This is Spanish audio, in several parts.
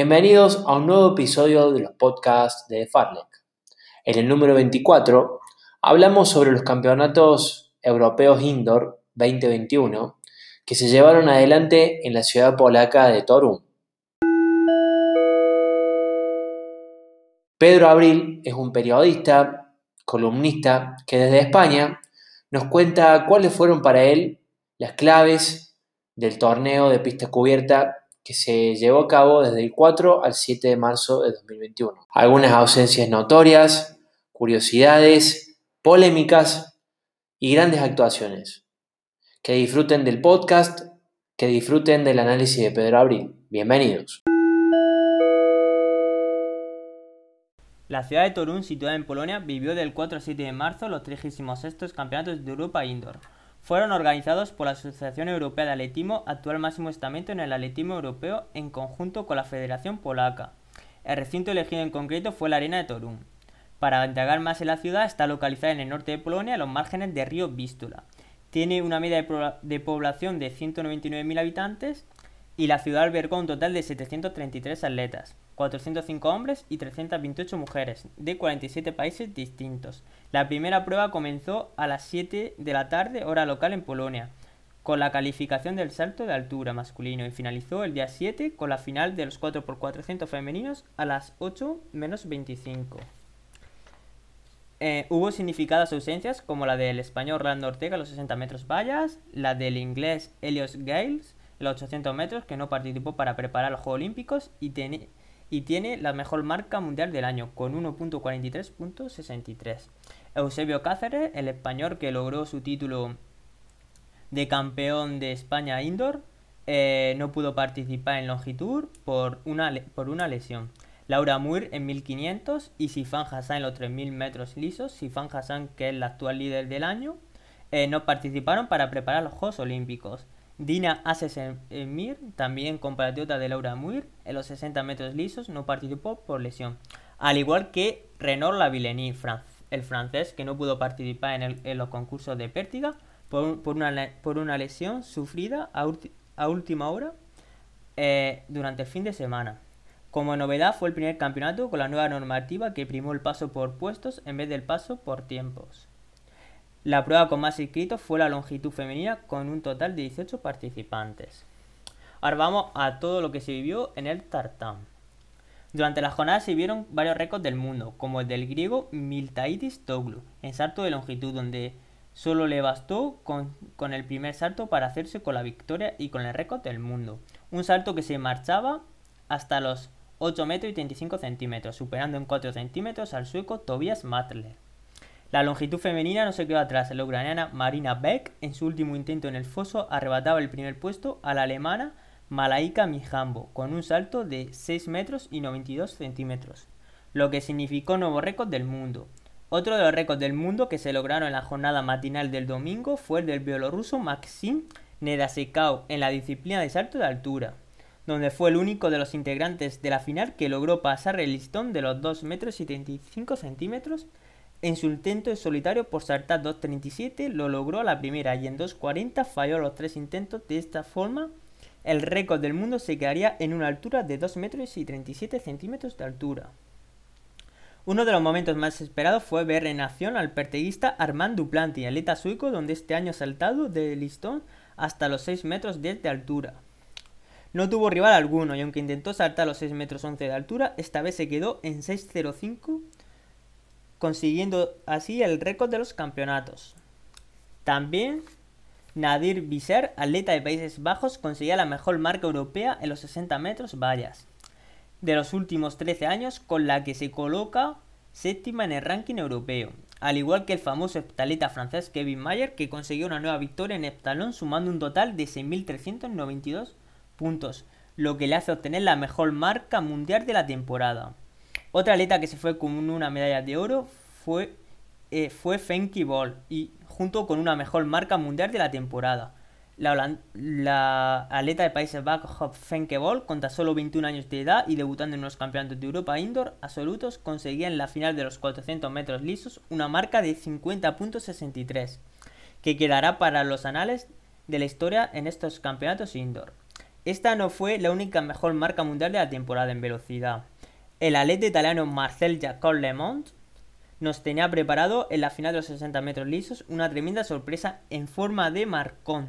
Bienvenidos a un nuevo episodio de los podcasts de Farlek. En el número 24 hablamos sobre los campeonatos europeos indoor 2021 que se llevaron adelante en la ciudad polaca de Torun. Pedro Abril es un periodista, columnista, que desde España nos cuenta cuáles fueron para él las claves del torneo de pista cubierta que se llevó a cabo desde el 4 al 7 de marzo de 2021. Algunas ausencias notorias, curiosidades, polémicas y grandes actuaciones. Que disfruten del podcast, que disfruten del análisis de Pedro Abril. Bienvenidos. La ciudad de Torun, situada en Polonia, vivió del 4 al 7 de marzo los 36 Campeonatos de Europa Indoor fueron organizados por la Asociación Europea de Atletismo, actual máximo estamento en el atletismo europeo, en conjunto con la Federación Polaca. El recinto elegido en concreto fue la Arena de Torun. Para indagar más en la ciudad, está localizada en el norte de Polonia, a los márgenes del río Vístula. Tiene una media de, población de 199.000 habitantes y la ciudad albergó un total de 733 atletas, 405 hombres y 328 mujeres, de 47 países distintos. La primera prueba comenzó a las 7 de la tarde, hora local en Polonia, con la calificación del salto de altura masculino y finalizó el día 7 con la final de los 4x400 femeninos a las 8 menos 25. Eh, hubo significadas ausencias como la del español Orlando Ortega a los 60 metros vallas, la del inglés Elios Gales los 800 metros, que no participó para preparar los Juegos Olímpicos y y tiene la mejor marca mundial del año, con 1.43.63. Eusebio Cáceres, el español que logró su título de campeón de España indoor, eh, no pudo participar en longitud por una, por una lesión. Laura Muir en 1500 y Sifan Hassan en los 3000 metros lisos. Sifan Hassan, que es la actual líder del año, eh, no participaron para preparar los Juegos Olímpicos. Dina Asesemir, también compatriota de Laura Muir, en los 60 metros lisos no participó por lesión. Al igual que Renaud Lavillenie, el francés, que no pudo participar en, los concursos de pértiga por, una, lesión sufrida a, última hora eh, durante el fin de semana. Como novedad fue el primer campeonato con la nueva normativa que primó el paso por puestos en vez del paso por tiempos. La prueba con más inscritos fue la longitud femenina con un total de 18 participantes. Ahora vamos a todo lo que se vivió en el tartán. Durante la jornada se vieron varios récords del mundo, como el del griego Miltaitis Toglu, en salto de longitud, donde solo le bastó con, el primer salto para hacerse con la victoria y con el récord del mundo. Un salto que se marchaba hasta los 8 metros y 35 centímetros, superando en 4 centímetros al sueco Tobias Matler. La longitud femenina no se quedó atrás. La ucraniana Marina Beck, en su último intento en el foso, arrebataba el primer puesto a la alemana Malaika Mijambo, con un salto de 6 metros y 92 centímetros, lo que significó nuevo récord del mundo. Otro de los récords del mundo que se lograron en la jornada matinal del domingo fue el del bielorruso Maxim Nedasekau en la disciplina de salto de altura, donde fue el único de los integrantes de la final que logró pasar el listón de los 2 metros y 35 centímetros en su intento de solitario por saltar 2.37 lo logró a la primera y en 2.40 falló los tres intentos. De esta forma, el récord del mundo se quedaría en una altura de 2 metros y 37 centímetros de altura. Uno de los momentos más esperados fue ver en acción al perteguista Armand Duplanti, atleta sueco donde este año ha saltado de listón hasta los 6 metros 10 de altura. No tuvo rival alguno y aunque intentó saltar los 6 metros 11 de altura, esta vez se quedó en 6.05 consiguiendo así el récord de los campeonatos. También Nadir Visser, atleta de Países Bajos, conseguía la mejor marca europea en los 60 metros vallas de los últimos 13 años, con la que se coloca séptima en el ranking europeo, al igual que el famoso heptaleta francés Kevin Mayer, que consiguió una nueva victoria en heptalón sumando un total de 6.392 puntos, lo que le hace obtener la mejor marca mundial de la temporada. Otra atleta que se fue con una medalla de oro fue, eh, fue Fenky Ball, y junto con una mejor marca mundial de la temporada. La, la atleta de Países Bajos, Fenke Ball, con tan solo 21 años de edad y debutando en los campeonatos de Europa Indoor absolutos, conseguía en la final de los 400 metros lisos una marca de 50.63, que quedará para los anales de la historia en estos campeonatos indoor. Esta no fue la única mejor marca mundial de la temporada en velocidad. El atleta italiano Marcel Jacob Lemont nos tenía preparado en la final de los 60 metros lisos una tremenda sorpresa en forma de marcón,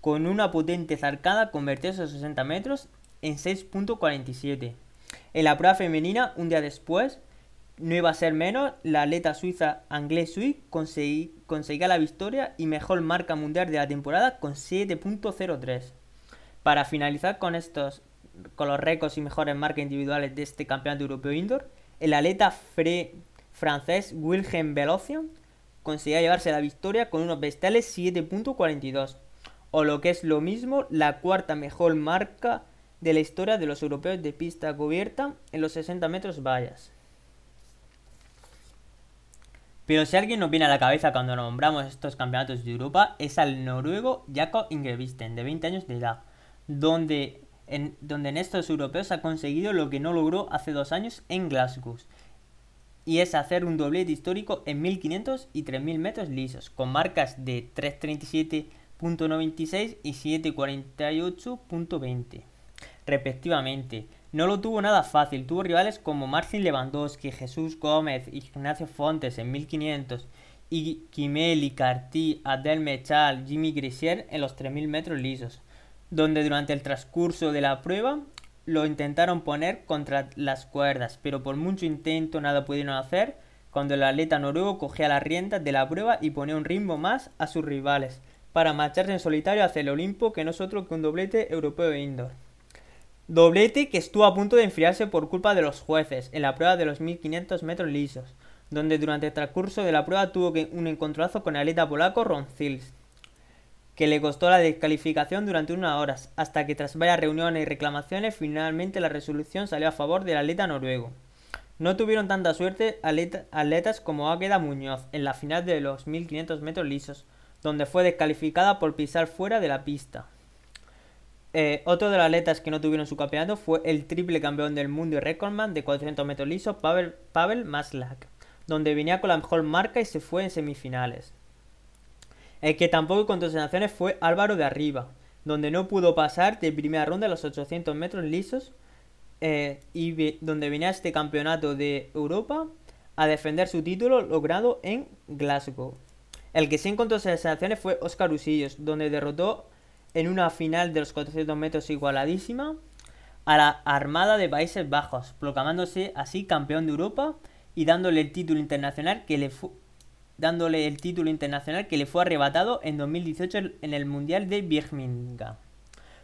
con una potente zarcada convertida esos 60 metros en 6.47. En la prueba femenina, un día después, no iba a ser menos, la atleta suiza Anglais Sui conseguía la victoria y mejor marca mundial de la temporada con 7.03. Para finalizar con estos con los récords y mejores marcas individuales de este campeonato europeo indoor, el atleta francés Wilhelm Velocian conseguía llevarse la victoria con unos bestiales 7.42, o lo que es lo mismo, la cuarta mejor marca de la historia de los europeos de pista cubierta en los 60 metros vallas. Pero si alguien nos viene a la cabeza cuando nombramos estos campeonatos de Europa es al noruego Jakob Ingebrigtsen, de 20 años de edad, donde donde en estos europeos ha conseguido lo que no logró hace dos años en Glasgow, y es hacer un doblete histórico en 1500 y 3000 metros lisos, con marcas de 337.96 y 748.20 respectivamente. No lo tuvo nada fácil, tuvo rivales como Marcin Lewandowski, Jesús Gómez, Ignacio Fontes en 1500 y Kimeli, Carti, Adel Mechal, Jimmy Grisier en los 3000 metros lisos, donde durante el transcurso de la prueba lo intentaron poner contra las cuerdas, pero por mucho intento nada pudieron hacer cuando el atleta noruego cogía las riendas de la prueba y ponía un ritmo más a sus rivales para marcharse en solitario hacia el Olimpo que no es otro que un doblete europeo de indoor. Doblete que estuvo a punto de enfriarse por culpa de los jueces en la prueba de los 1500 metros lisos, donde durante el transcurso de la prueba tuvo un encontronazo con el atleta polaco Ron Zils, que le costó la descalificación durante unas horas, hasta que tras varias reuniones y reclamaciones finalmente la resolución salió a favor del atleta noruego. No tuvieron tanta suerte atletas como Águeda Muñoz en la final de los 1500 metros lisos, donde fue descalificada por pisar fuera de la pista. Eh, otro de los atletas que no tuvieron su campeonato fue el triple campeón del mundo y recordman de 400 metros lisos, Pavel, Pavel Maslak, donde venía con la mejor marca y se fue en semifinales. El que tampoco con sanciones fue Álvaro de Arriba, donde no pudo pasar de primera ronda a los 800 metros lisos eh, y donde venía este campeonato de Europa a defender su título logrado en Glasgow. El que sí encontró sanciones fue Oscar Usillos, donde derrotó en una final de los 400 metros igualadísima a la Armada de Países Bajos, proclamándose así campeón de Europa y dándole el título internacional que le dándole el título internacional que le fue arrebatado en 2018 en el Mundial de Birmingham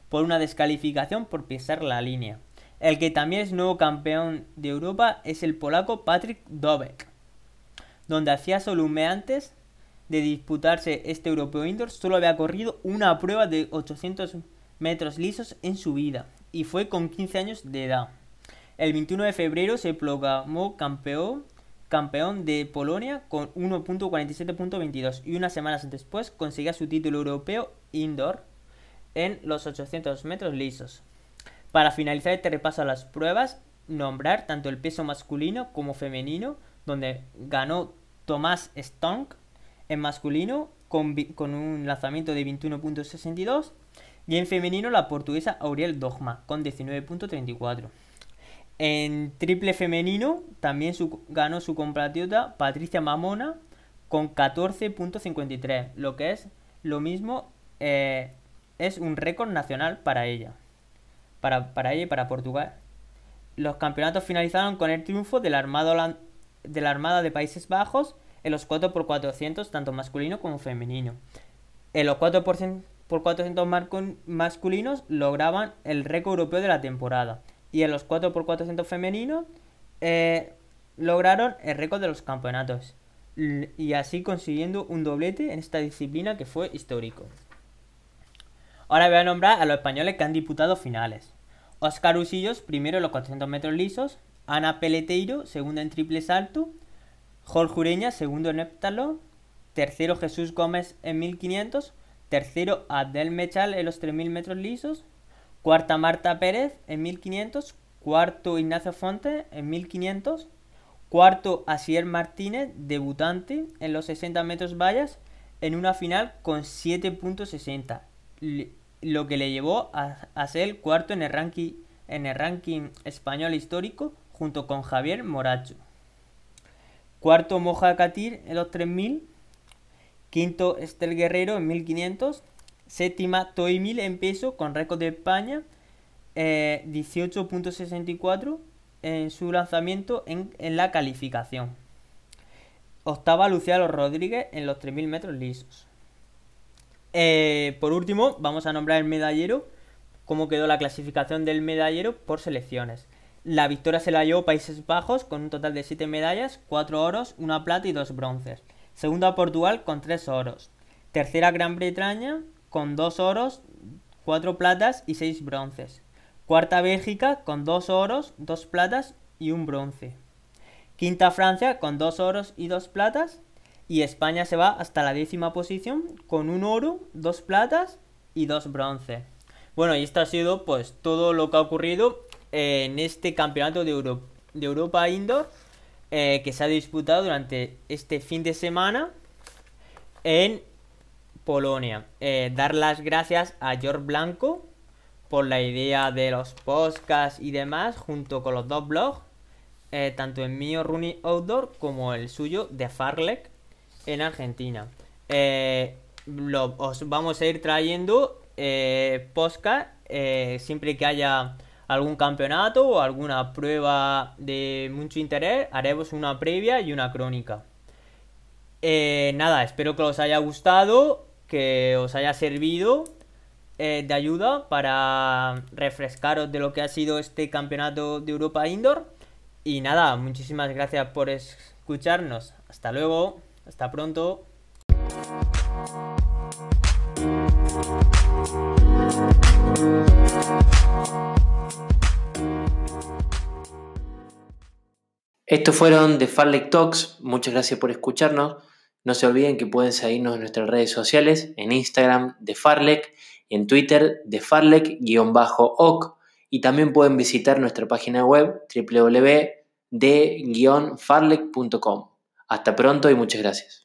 por una descalificación por pisar la línea. El que también es nuevo campeón de Europa es el polaco Patrick Dobek, donde hacía solo un mes antes de disputarse este Europeo Indoor, solo había corrido una prueba de 800 metros lisos en su vida, y fue con 15 años de edad. El 21 de febrero se proclamó campeón, campeón de Polonia con 1.47.22 y unas semanas después conseguía su título europeo indoor en los 800 metros lisos. Para finalizar este repaso a las pruebas, nombrar tanto el peso masculino como femenino, donde ganó Tomás Stonk en masculino con, un lanzamiento de 21.62 y en femenino la portuguesa Auriel Dogma con 19.34. En triple femenino también ganó su compatriota Patricia Mamona con 14.53, lo que es lo mismo, eh, es un récord nacional para ella, para, para ella y para Portugal. Los campeonatos finalizaron con el triunfo de la Armada, de, la Armada de Países Bajos en los 4x400 tanto masculino como femenino. En los 4x400 masculinos lograban el récord europeo de la temporada y en los 4x400 femeninos eh, lograron el récord de los campeonatos y así consiguiendo un doblete en esta disciplina que fue histórico. Ahora voy a nombrar a los españoles que han disputado finales. Oscar Usillos, primero en los 400 metros lisos. Ana Peleteiro, segunda en triple salto. Jorge Ureña, segundo en heptalón. Tercero Jesús Gómez en 1500. Tercero Adel Mechal en los 3000 metros lisos. Cuarta Marta Pérez en 1500. Cuarto Ignacio Fonte en 1500. Cuarto Asier Martínez, debutante en los 60 metros vallas, en una final con 7.60. lo que le llevó a, ser el cuarto en el, ranking, en el ranking español histórico junto con Javier Moracho. Cuarto Moja Catir en los 3000. Quinto Estel Guerrero en 1500. Séptima Toy en peso con récord de España 18.64 eh, en su lanzamiento en, la calificación. Octava Luciano Rodríguez en los 3.000 metros lisos. Eh, por último, vamos a nombrar el medallero, cómo quedó la clasificación del medallero por selecciones. La victoria se la llevó Países Bajos con un total de 7 medallas, 4 oros, 1 plata y 2 bronces. Segunda Portugal con 3 oros. Tercera Gran Bretaña con 2 oros, 4 platas y 6 bronces. Cuarta Bélgica con 2 oros, 2 platas y un bronce. Quinta Francia con 2 oros y 2 platas. Y España se va hasta la décima posición con un oro, 2 platas y 2 bronces. Bueno, y esto ha sido pues todo lo que ha ocurrido en este campeonato de, de Europa Indoor eh, que se ha disputado durante este fin de semana en Polonia. Eh, dar las gracias a George Blanco por la idea de los podcasts y demás, junto con los dos blogs, eh, tanto el mío Rooney Outdoor como el suyo de Farlek en Argentina. Eh, os vamos a ir trayendo podcast siempre que haya algún campeonato o alguna prueba de mucho interés, haremos una previa y una crónica. nada, espero que os haya gustado, que os haya servido eh, de ayuda para refrescaros de lo que ha sido este campeonato de Europa Indoor. Y nada, muchísimas gracias por escucharnos. Hasta luego, hasta pronto. Estos fueron The Farlek Talks. Muchas gracias por escucharnos. No se olviden que pueden seguirnos en nuestras redes sociales, en Instagram de Farlek en Twitter de farlek-oc y también pueden visitar nuestra página web www.de-farlek.com. Hasta pronto y muchas gracias.